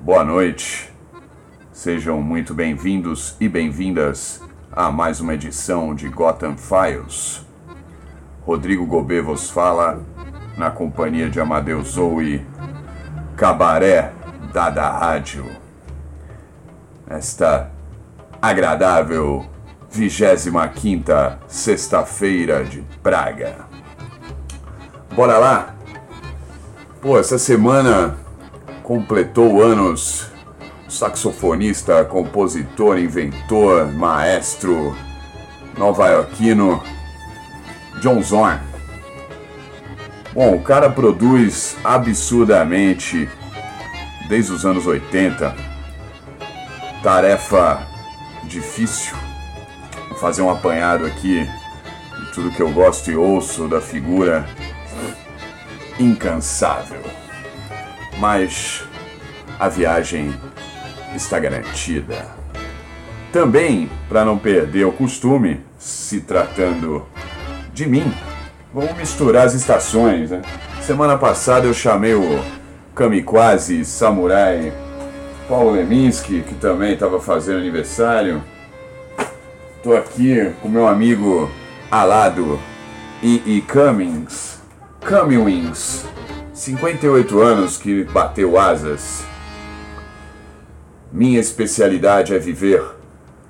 Boa noite. Sejam muito bem-vindos e bem-vindas a mais uma edição de Gotham Files. Rodrigo Gobet vos fala na companhia de Amadeus Zoe, Cabaré Dada Rádio. Esta agradável 25 sexta-feira de Praga. Bora lá? Pô, essa semana completou anos saxofonista, compositor, inventor, maestro nova-iorquino John Zorn. Bom, o cara produz absurdamente desde os anos 80. Tarefa difícil. Vou fazer um apanhado aqui de tudo que eu gosto e ouço da figura incansável. Mas a viagem está garantida. Também, para não perder o costume, se tratando de mim, vamos misturar as estações. Né? Semana passada eu chamei o Kamikaze Samurai Paulo Leminski, que também estava fazendo aniversário. Tô aqui com meu amigo Alado e Cummings, Cummings, 58 anos que bateu asas. Minha especialidade é viver.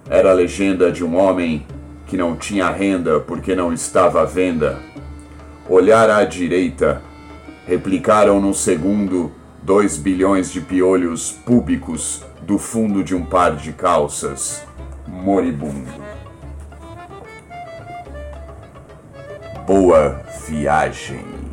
Era a legenda de um homem que não tinha renda porque não estava à venda. Olhar à direita, replicaram no segundo 2 bilhões de piolhos púbicos do fundo de um par de calças, moribundo. Boa viagem.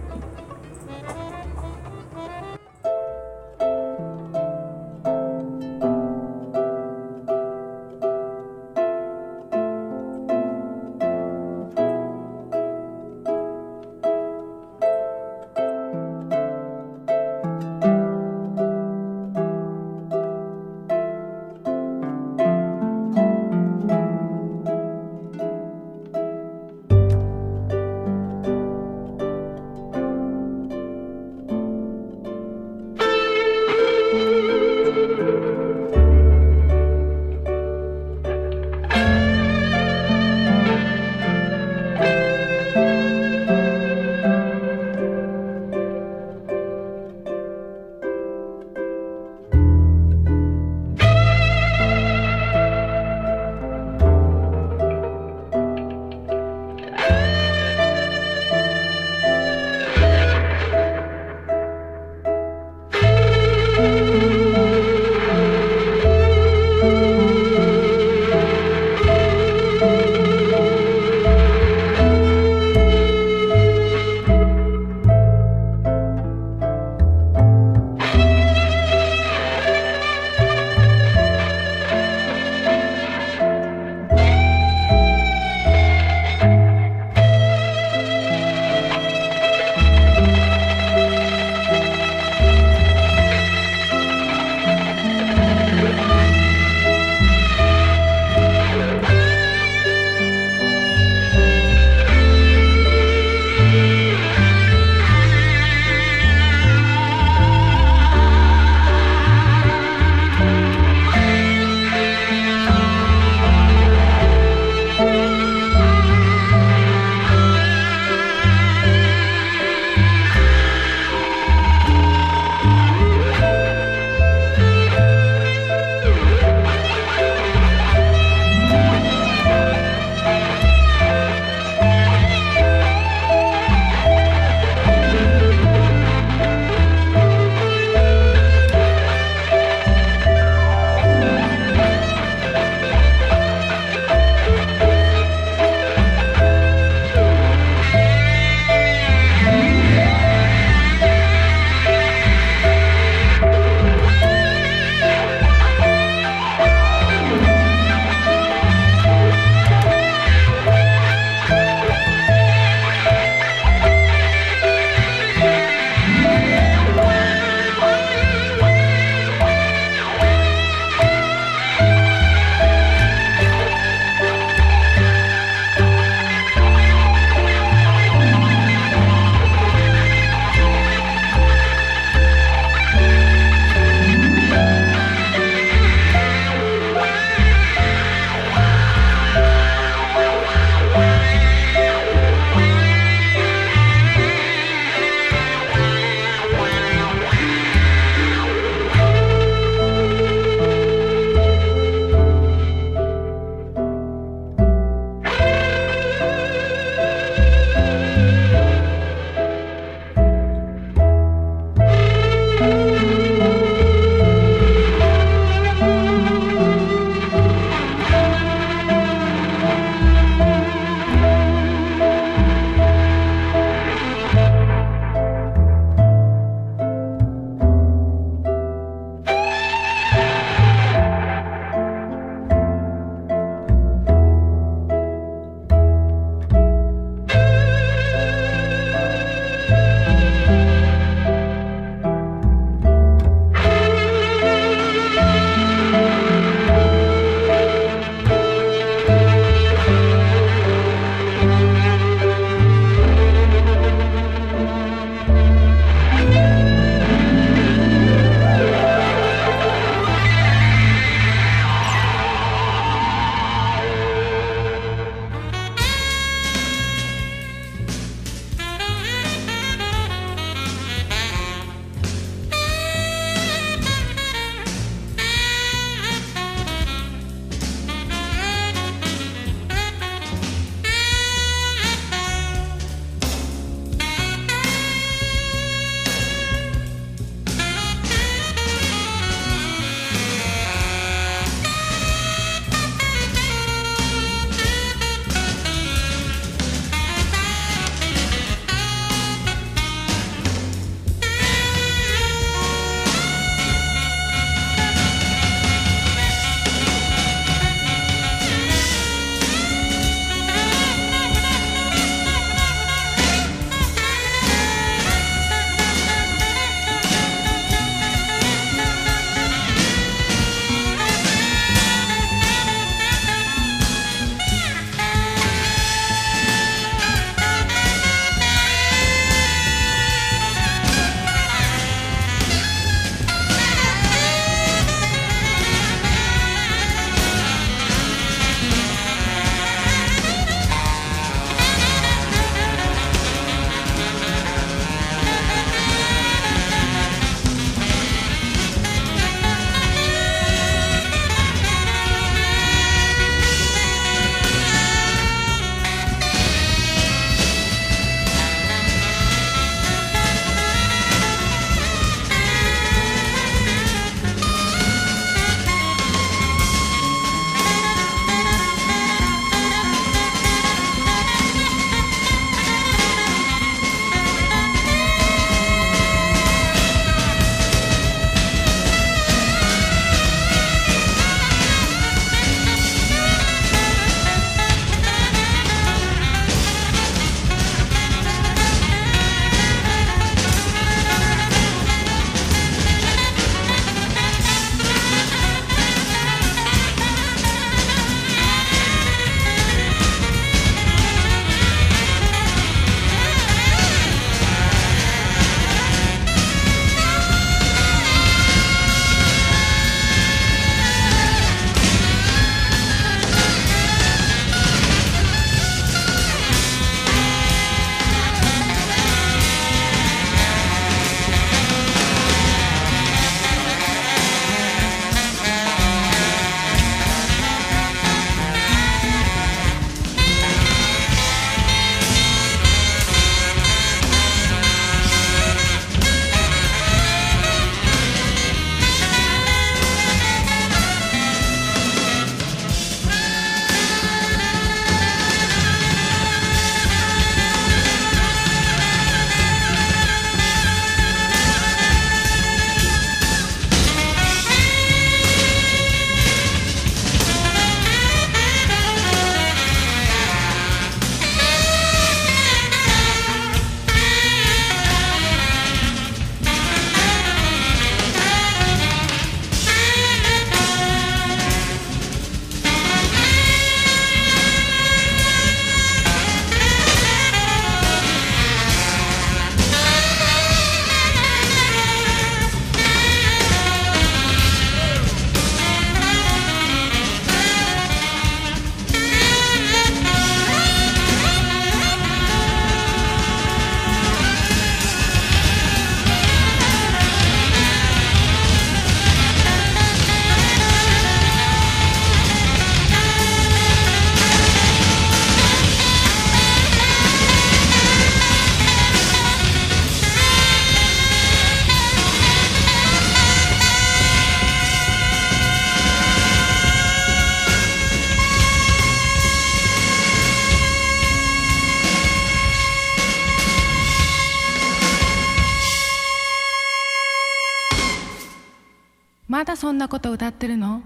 なこと歌ってるの？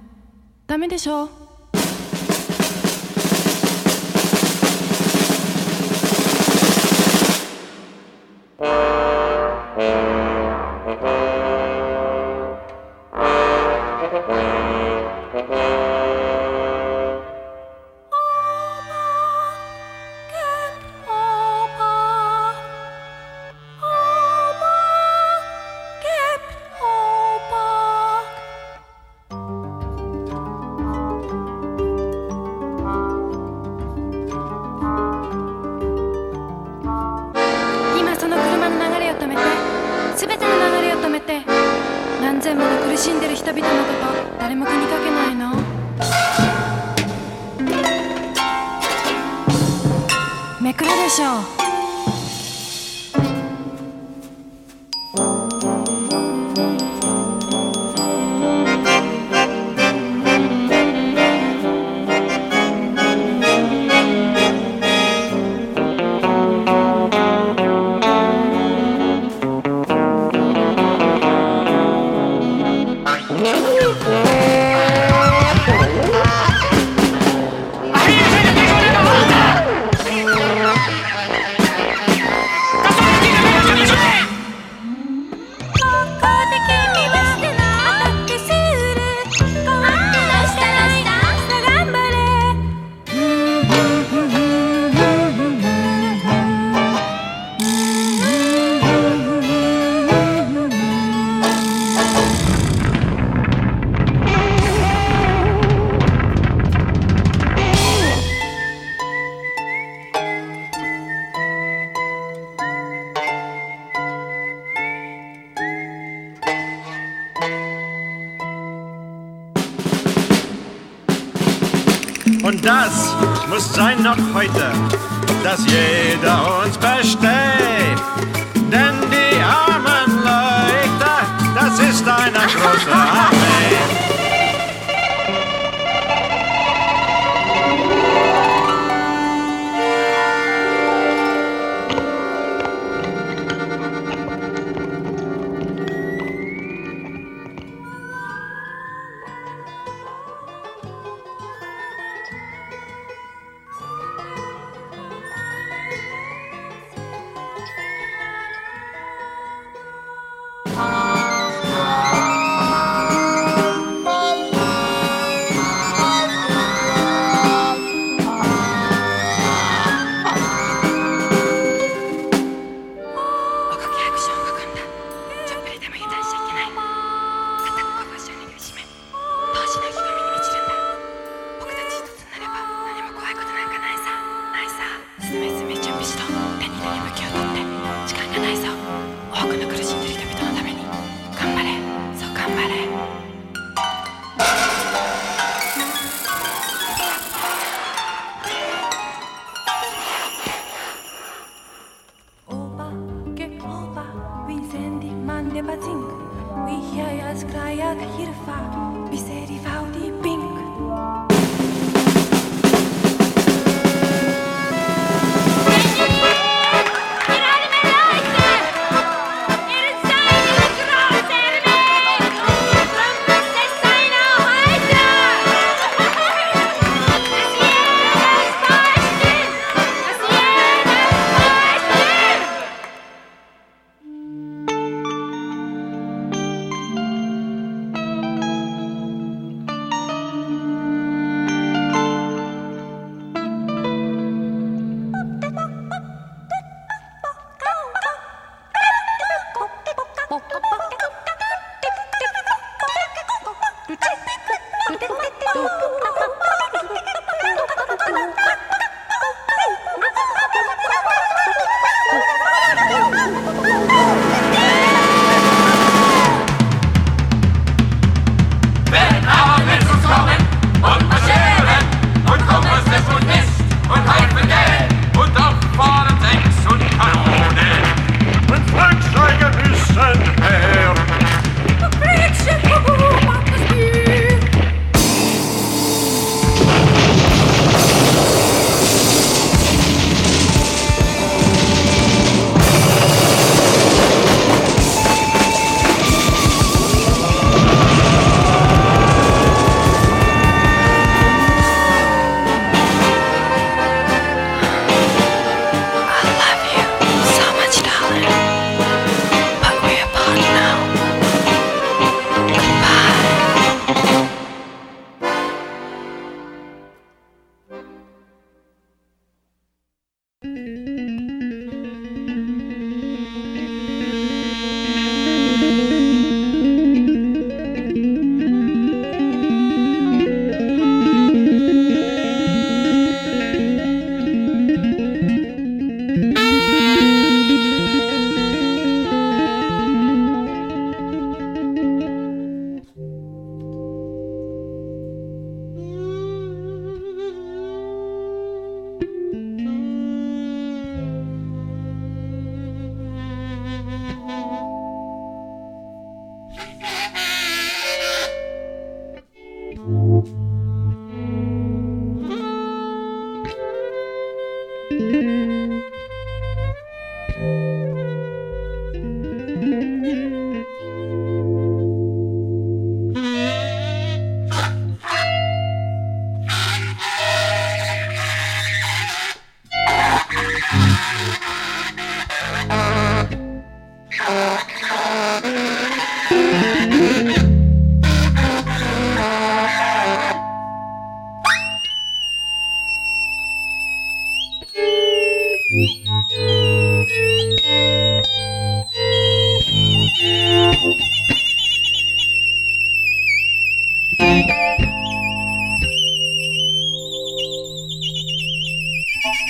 ダメでしょ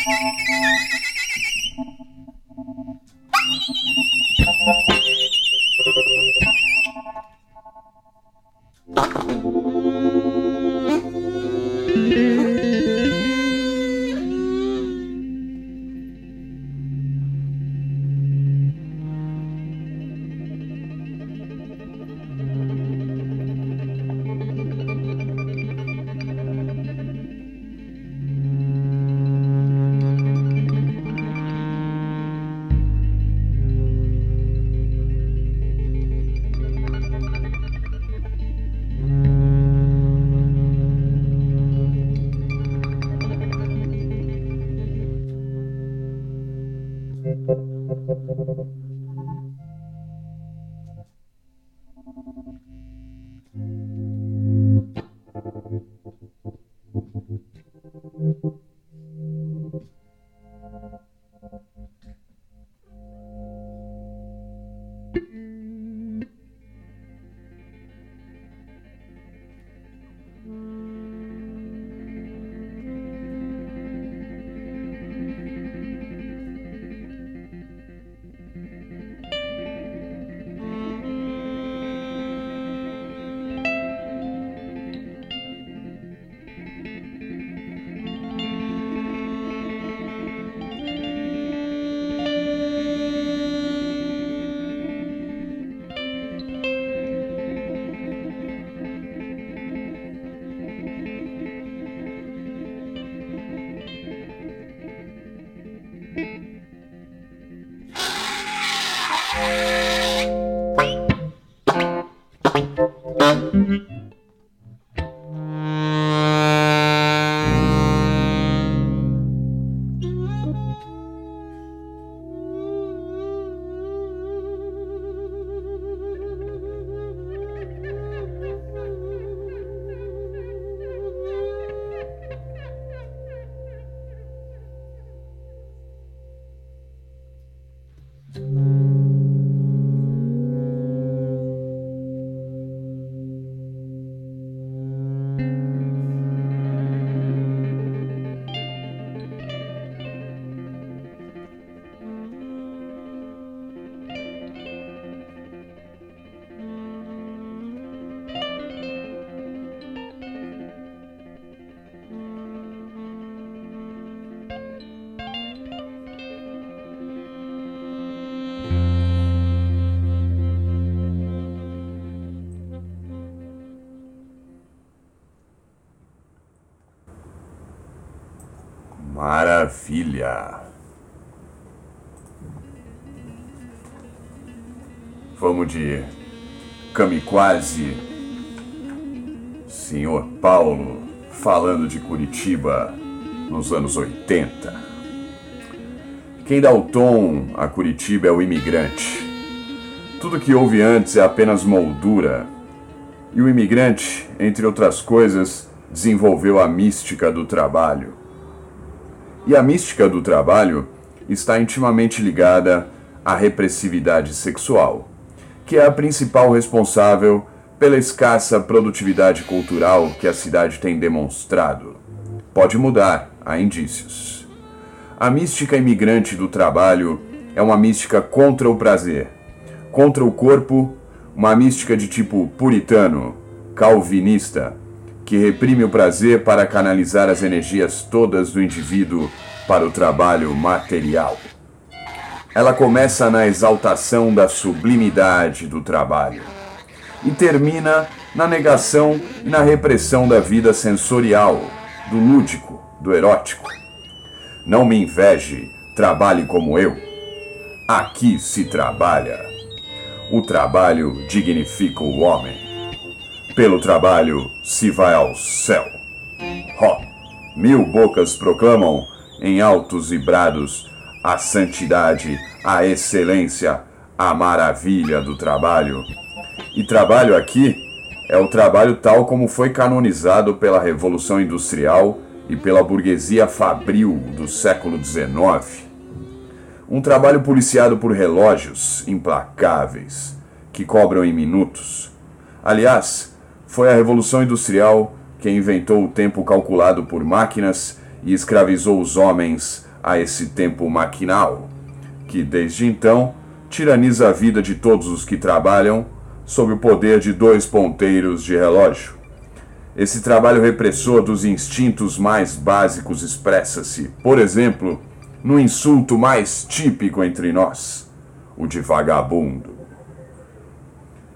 Música Vamos de Kamikaze, senhor Paulo, falando de Curitiba nos anos 80. Quem dá o tom a Curitiba é o imigrante. Tudo que houve antes é apenas moldura. E o imigrante, entre outras coisas, desenvolveu a mística do trabalho. E a mística do trabalho está intimamente ligada à repressividade sexual, que é a principal responsável pela escassa produtividade cultural que a cidade tem demonstrado. Pode mudar, há indícios. A mística imigrante do trabalho é uma mística contra o prazer, contra o corpo, uma mística de tipo puritano, calvinista, que reprime o prazer para canalizar as energias todas do indivíduo para o trabalho material. Ela começa na exaltação da sublimidade do trabalho e termina na negação e na repressão da vida sensorial, do lúdico, do erótico. Não me inveje, trabalhe como eu. Aqui se trabalha. O trabalho dignifica o homem. Pelo trabalho se vai ao céu. Ó, mil bocas proclamam em altos e brados a santidade, a excelência, a maravilha do trabalho. E trabalho aqui é o trabalho tal como foi canonizado pela Revolução Industrial e pela burguesia fabril do século XIX. Um trabalho policiado por relógios implacáveis que cobram em minutos. Aliás, foi a Revolução Industrial que inventou o tempo calculado por máquinas e escravizou os homens a esse tempo maquinal, que desde então tiraniza a vida de todos os que trabalham sob o poder de dois ponteiros de relógio. Esse trabalho repressor dos instintos mais básicos expressa-se, por exemplo, no insulto mais típico entre nós, o de vagabundo.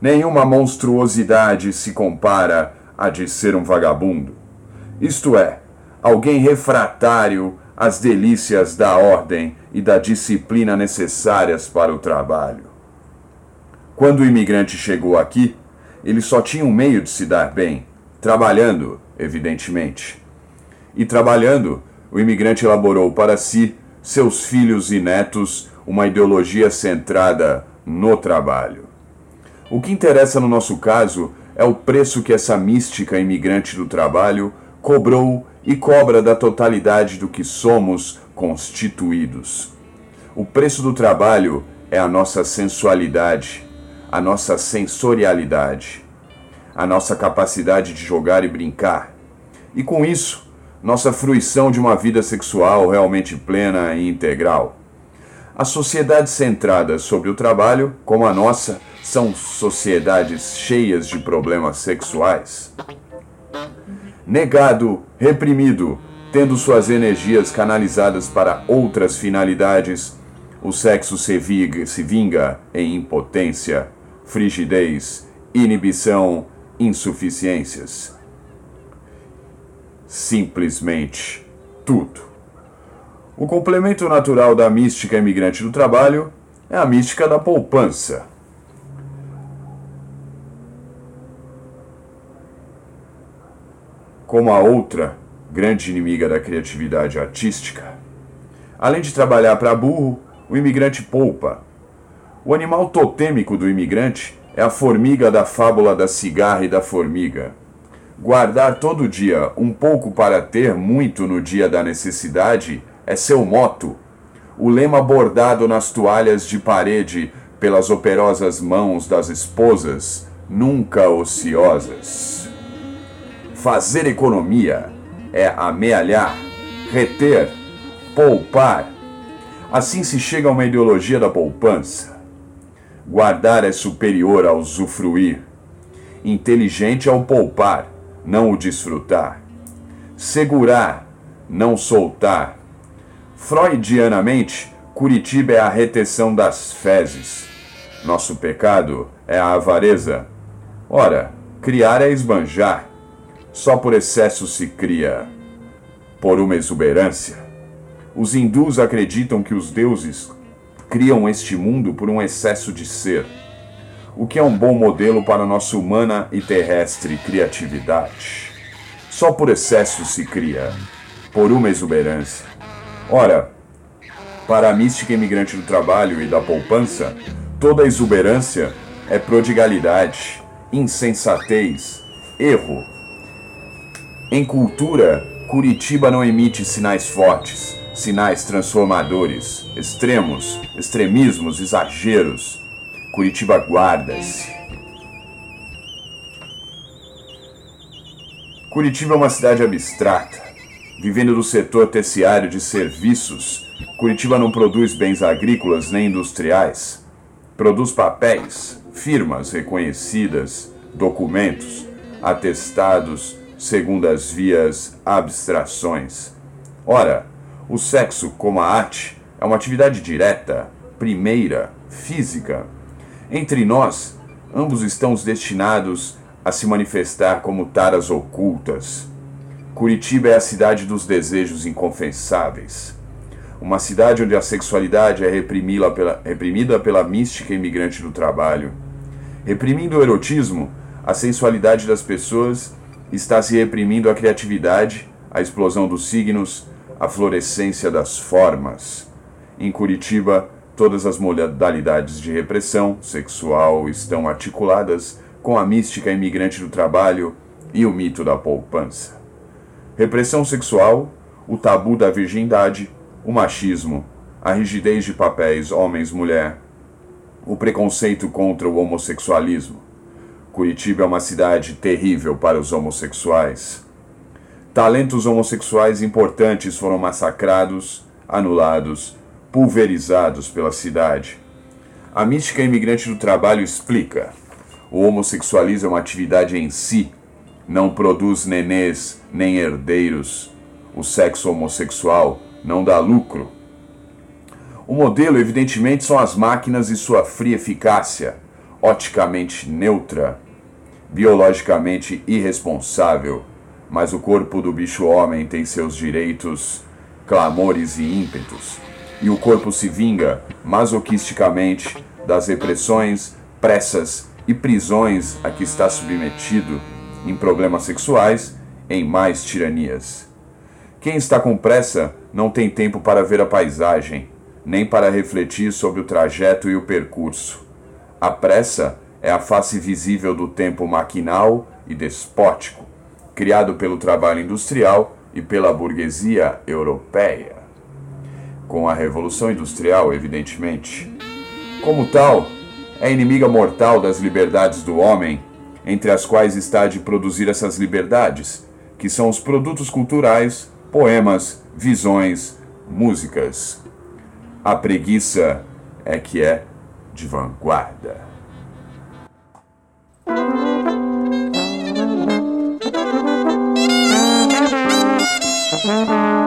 Nenhuma monstruosidade se compara a de ser um vagabundo, isto é, alguém refratário às delícias da ordem e da disciplina necessárias para o trabalho. Quando o imigrante chegou aqui, ele só tinha um meio de se dar bem, trabalhando, evidentemente. E trabalhando, o imigrante elaborou para si, seus filhos e netos, uma ideologia centrada no trabalho. O que interessa no nosso caso é o preço que essa mística imigrante do trabalho cobrou e cobra da totalidade do que somos constituídos. O preço do trabalho é a nossa sensualidade, a nossa sensorialidade, a nossa capacidade de jogar e brincar. E com isso, nossa fruição de uma vida sexual realmente plena e integral. As sociedades centradas sobre o trabalho, como a nossa, são sociedades cheias de problemas sexuais. Negado, reprimido, tendo suas energias canalizadas para outras finalidades, o sexo se vinga, se vinga em impotência, frigidez, inibição, insuficiências. Simplesmente tudo. O complemento natural da mística imigrante do trabalho é a mística da poupança. Como a outra grande inimiga da criatividade artística, além de trabalhar para burro, o imigrante poupa. O animal totêmico do imigrante é a formiga da fábula da cigarra e da formiga. Guardar todo dia um pouco para ter muito no dia da necessidade é seu moto. O lema bordado nas toalhas de parede pelas operosas mãos das esposas, nunca ociosas. Fazer economia é amealhar, reter, poupar. Assim se chega a uma ideologia da poupança. Guardar é superior ao usufruir. Inteligente é o poupar, não o desfrutar. Segurar, não soltar. Freudianamente, Curitiba é a retenção das fezes. Nosso pecado é a avareza. Ora, criar é esbanjar. Só por excesso se cria. Por uma exuberância. Os hindus acreditam que os deuses criam este mundo por um excesso de ser, o que é um bom modelo para nossa humana e terrestre criatividade. Só por excesso se cria, por uma exuberância. Ora, para a mística imigrante do trabalho e da poupança, toda exuberância é prodigalidade, insensatez, erro. Em cultura, Curitiba não emite sinais fortes, sinais transformadores, extremos, extremismos, exageros. Curitiba guarda-se. Curitiba é uma cidade abstrata, vivendo do setor terciário de serviços. Curitiba não produz bens agrícolas nem industriais. Produz papéis, firmas reconhecidas, documentos, atestados, segundo as vias abstrações. Ora, o sexo, como a arte, é uma atividade direta, primeira, física. Entre nós, ambos estamos destinados a se manifestar como taras ocultas. Curitiba é a cidade dos desejos inconfessáveis. Uma cidade onde a sexualidade é pela, reprimida pela mística imigrante do trabalho. Reprimindo o erotismo, a sensualidade das pessoas está se reprimindo a criatividade, a explosão dos signos, a florescência das formas. Em Curitiba, todas as modalidades de repressão sexual estão articuladas com a mística imigrante do trabalho e o mito da poupança. Repressão sexual, o tabu da virgindade, o machismo, a rigidez de papéis homens-mulher, o preconceito contra o homossexualismo. Curitiba é uma cidade terrível para os homossexuais. Talentos homossexuais importantes foram massacrados, anulados, pulverizados pela cidade. A mística imigrante do trabalho explica: O homossexualismo é uma atividade em si, não produz nenês nem herdeiros. O sexo homossexual não dá lucro. O modelo, evidentemente, são as máquinas e sua fria eficácia, oticamente neutra, biologicamente irresponsável, mas o corpo do bicho-homem tem seus direitos, clamores e ímpetos, e o corpo se vinga masoquisticamente das repressões, pressas e prisões a que está submetido em problemas sexuais, em mais tiranias. Quem está com pressa não tem tempo para ver a paisagem, nem para refletir sobre o trajeto e o percurso. A pressa é a face visível do tempo maquinal e despótico, criado pelo trabalho industrial e pela burguesia europeia. Com a Revolução Industrial, evidentemente. Como tal, é inimiga mortal das liberdades do homem, entre as quais está a de produzir essas liberdades, que são os produtos culturais, poemas, visões, músicas. A preguiça é que é de vanguarda. Thank you.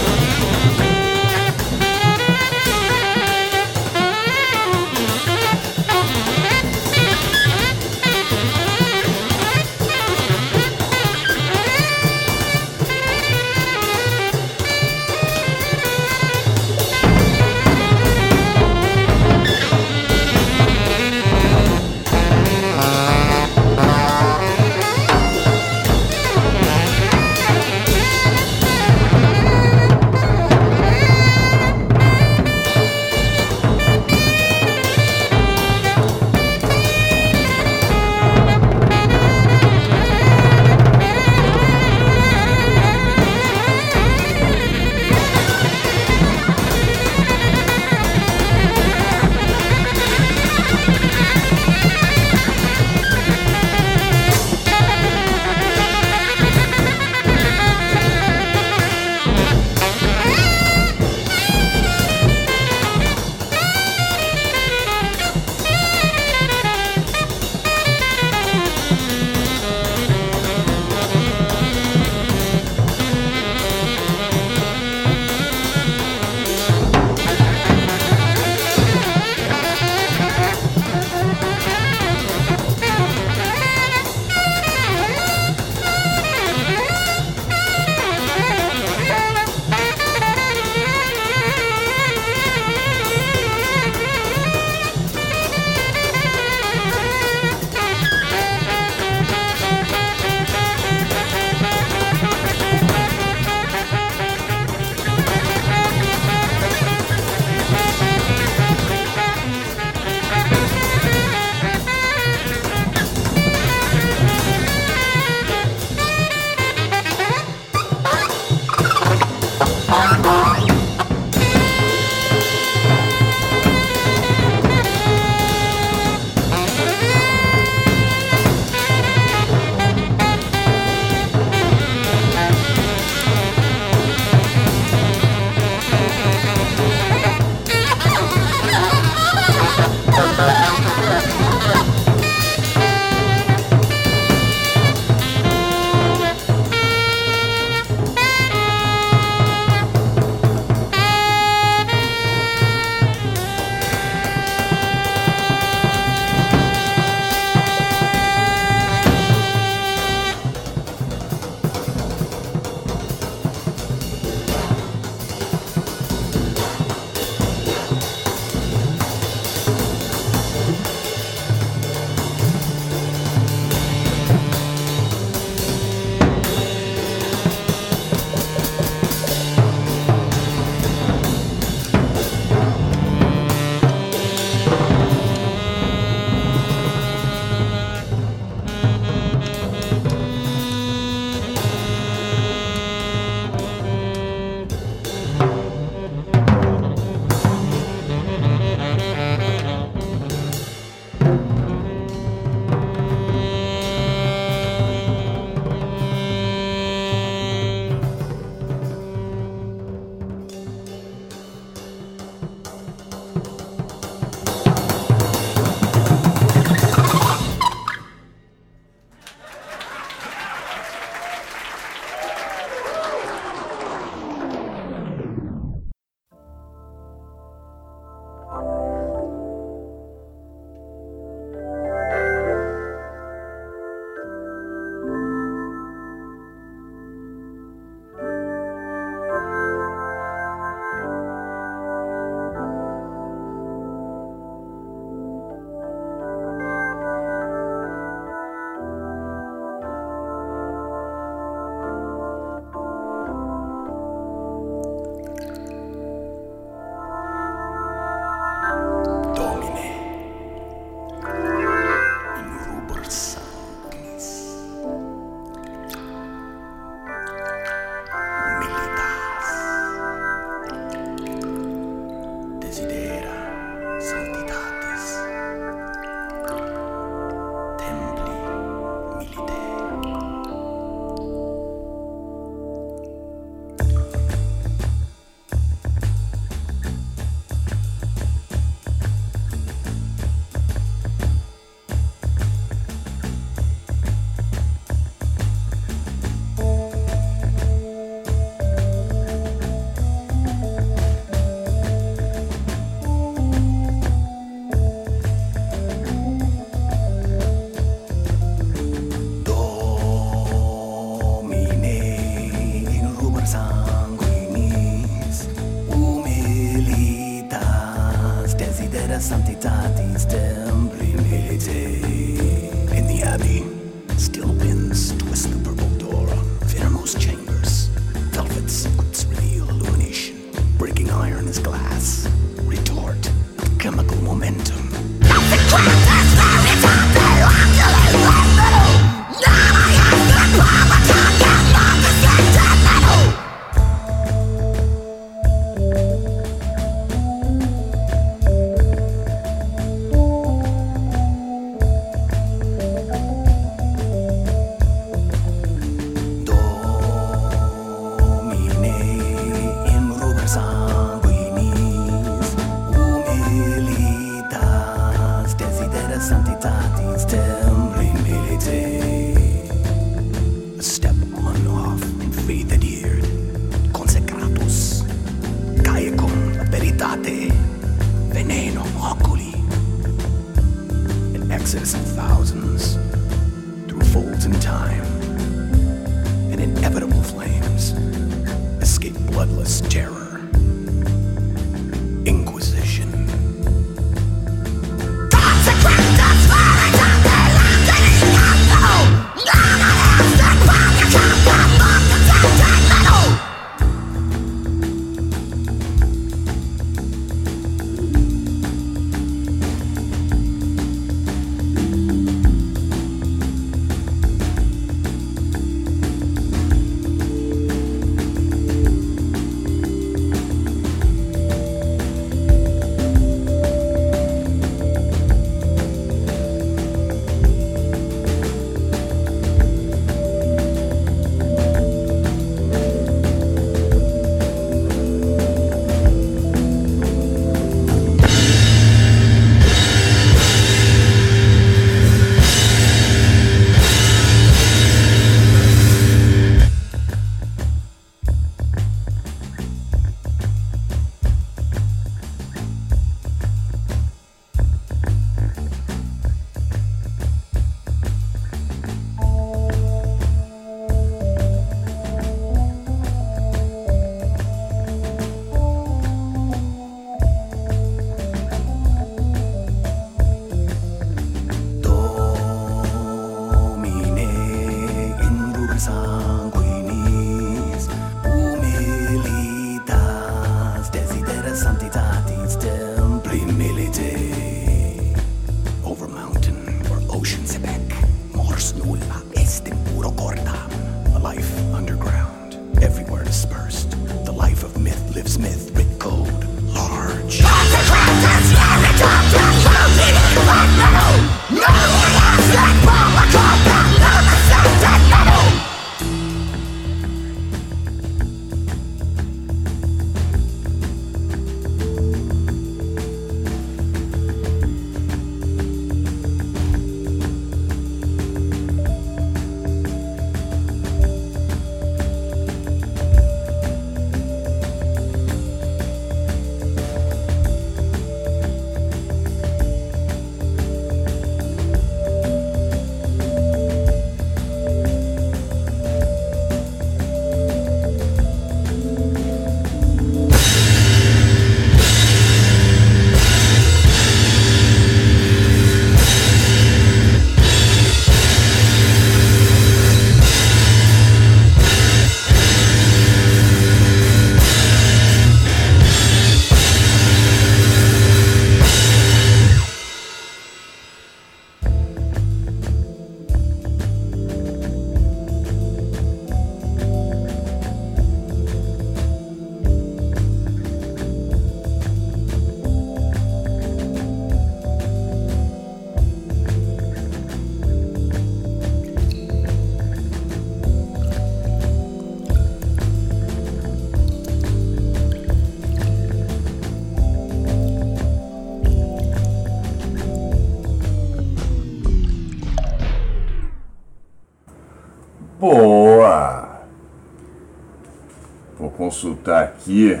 aqui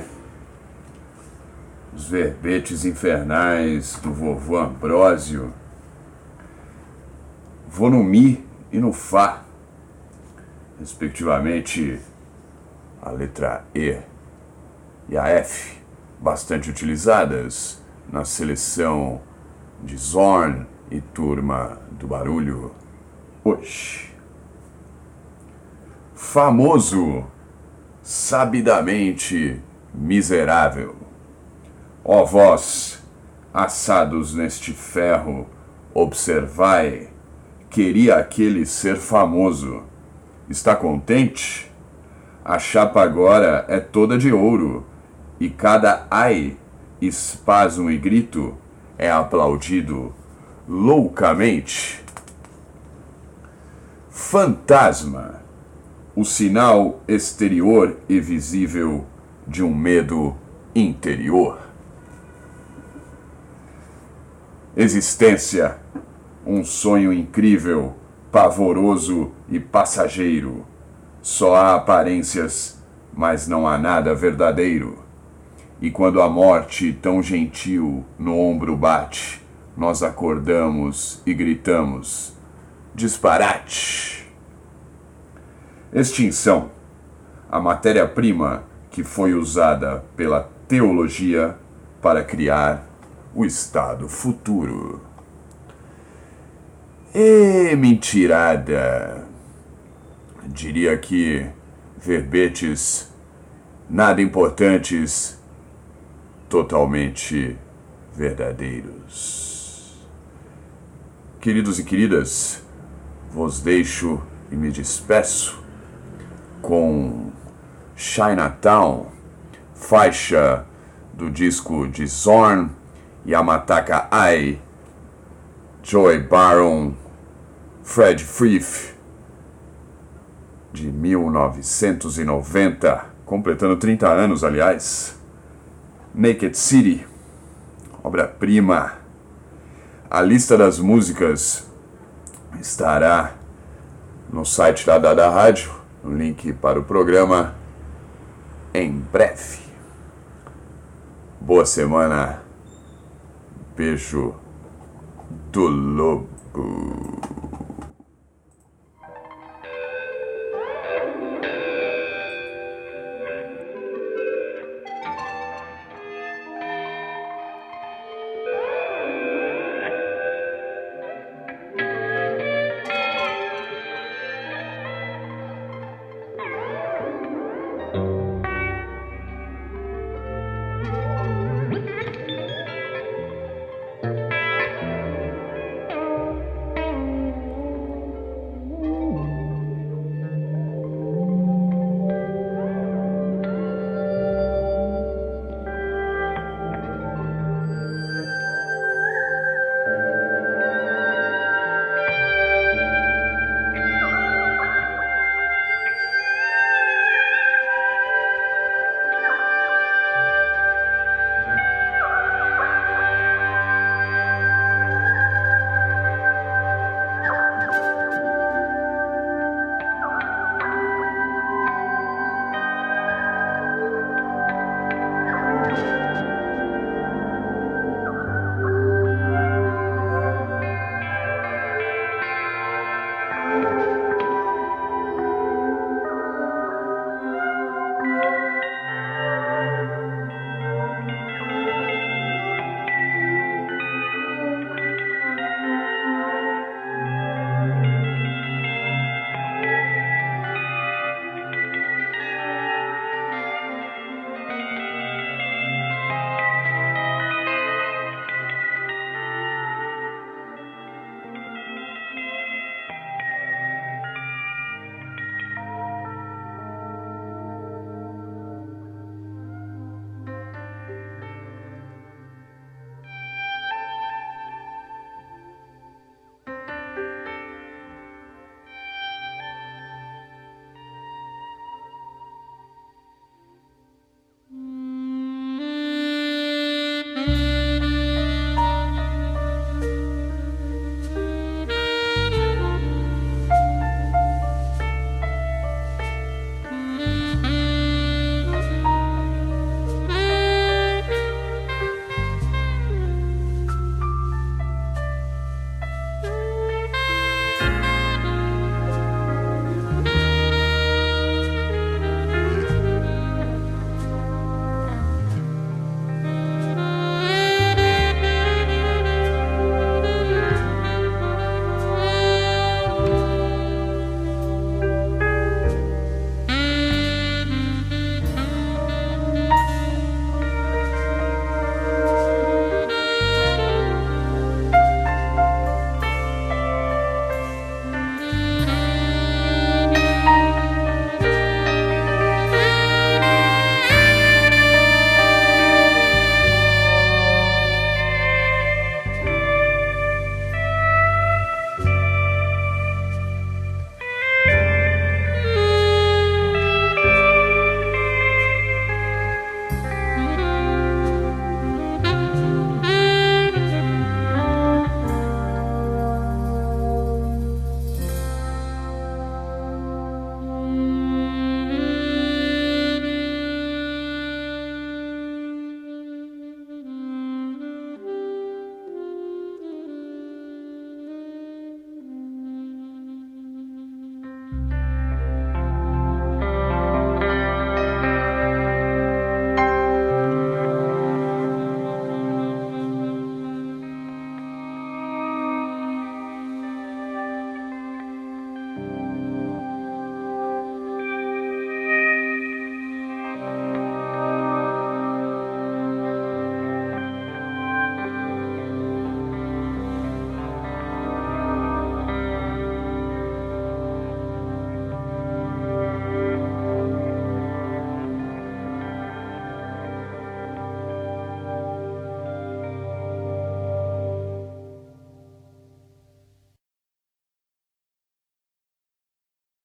os verbetes infernais do vovô Ambrósio. Vou no Mi e no Fá, respectivamente a letra E e a F, bastante utilizadas na seleção de Zorn e turma do barulho hoje. Famoso sabidamente miserável. Ó vós, assados neste ferro, observai, queria aquele ser famoso. Está contente? A chapa agora é toda de ouro, e cada ai, espasmo e grito é aplaudido loucamente. Fantasma, o sinal exterior e visível de um medo interior. Existência, um sonho incrível, pavoroso e passageiro. Só há aparências, mas não há nada verdadeiro. E quando a morte tão gentil no ombro bate, nós acordamos e gritamos: disparate! Extinção, a matéria-prima que foi usada pela teologia para criar o estado futuro. E mentirada! Diria que verbetes nada importantes, totalmente verdadeiros. Queridos e queridas, vos deixo e me despeço com Chinatown, faixa do disco de Zorn, Yamataka Ai, Joy Baron, Fred Frith, de 1990, completando 30 anos, aliás. Naked City, obra-prima. A lista das músicas estará no site da Dada Rádio, link para o programa em breve. Boa semana. Beijo do Lobo.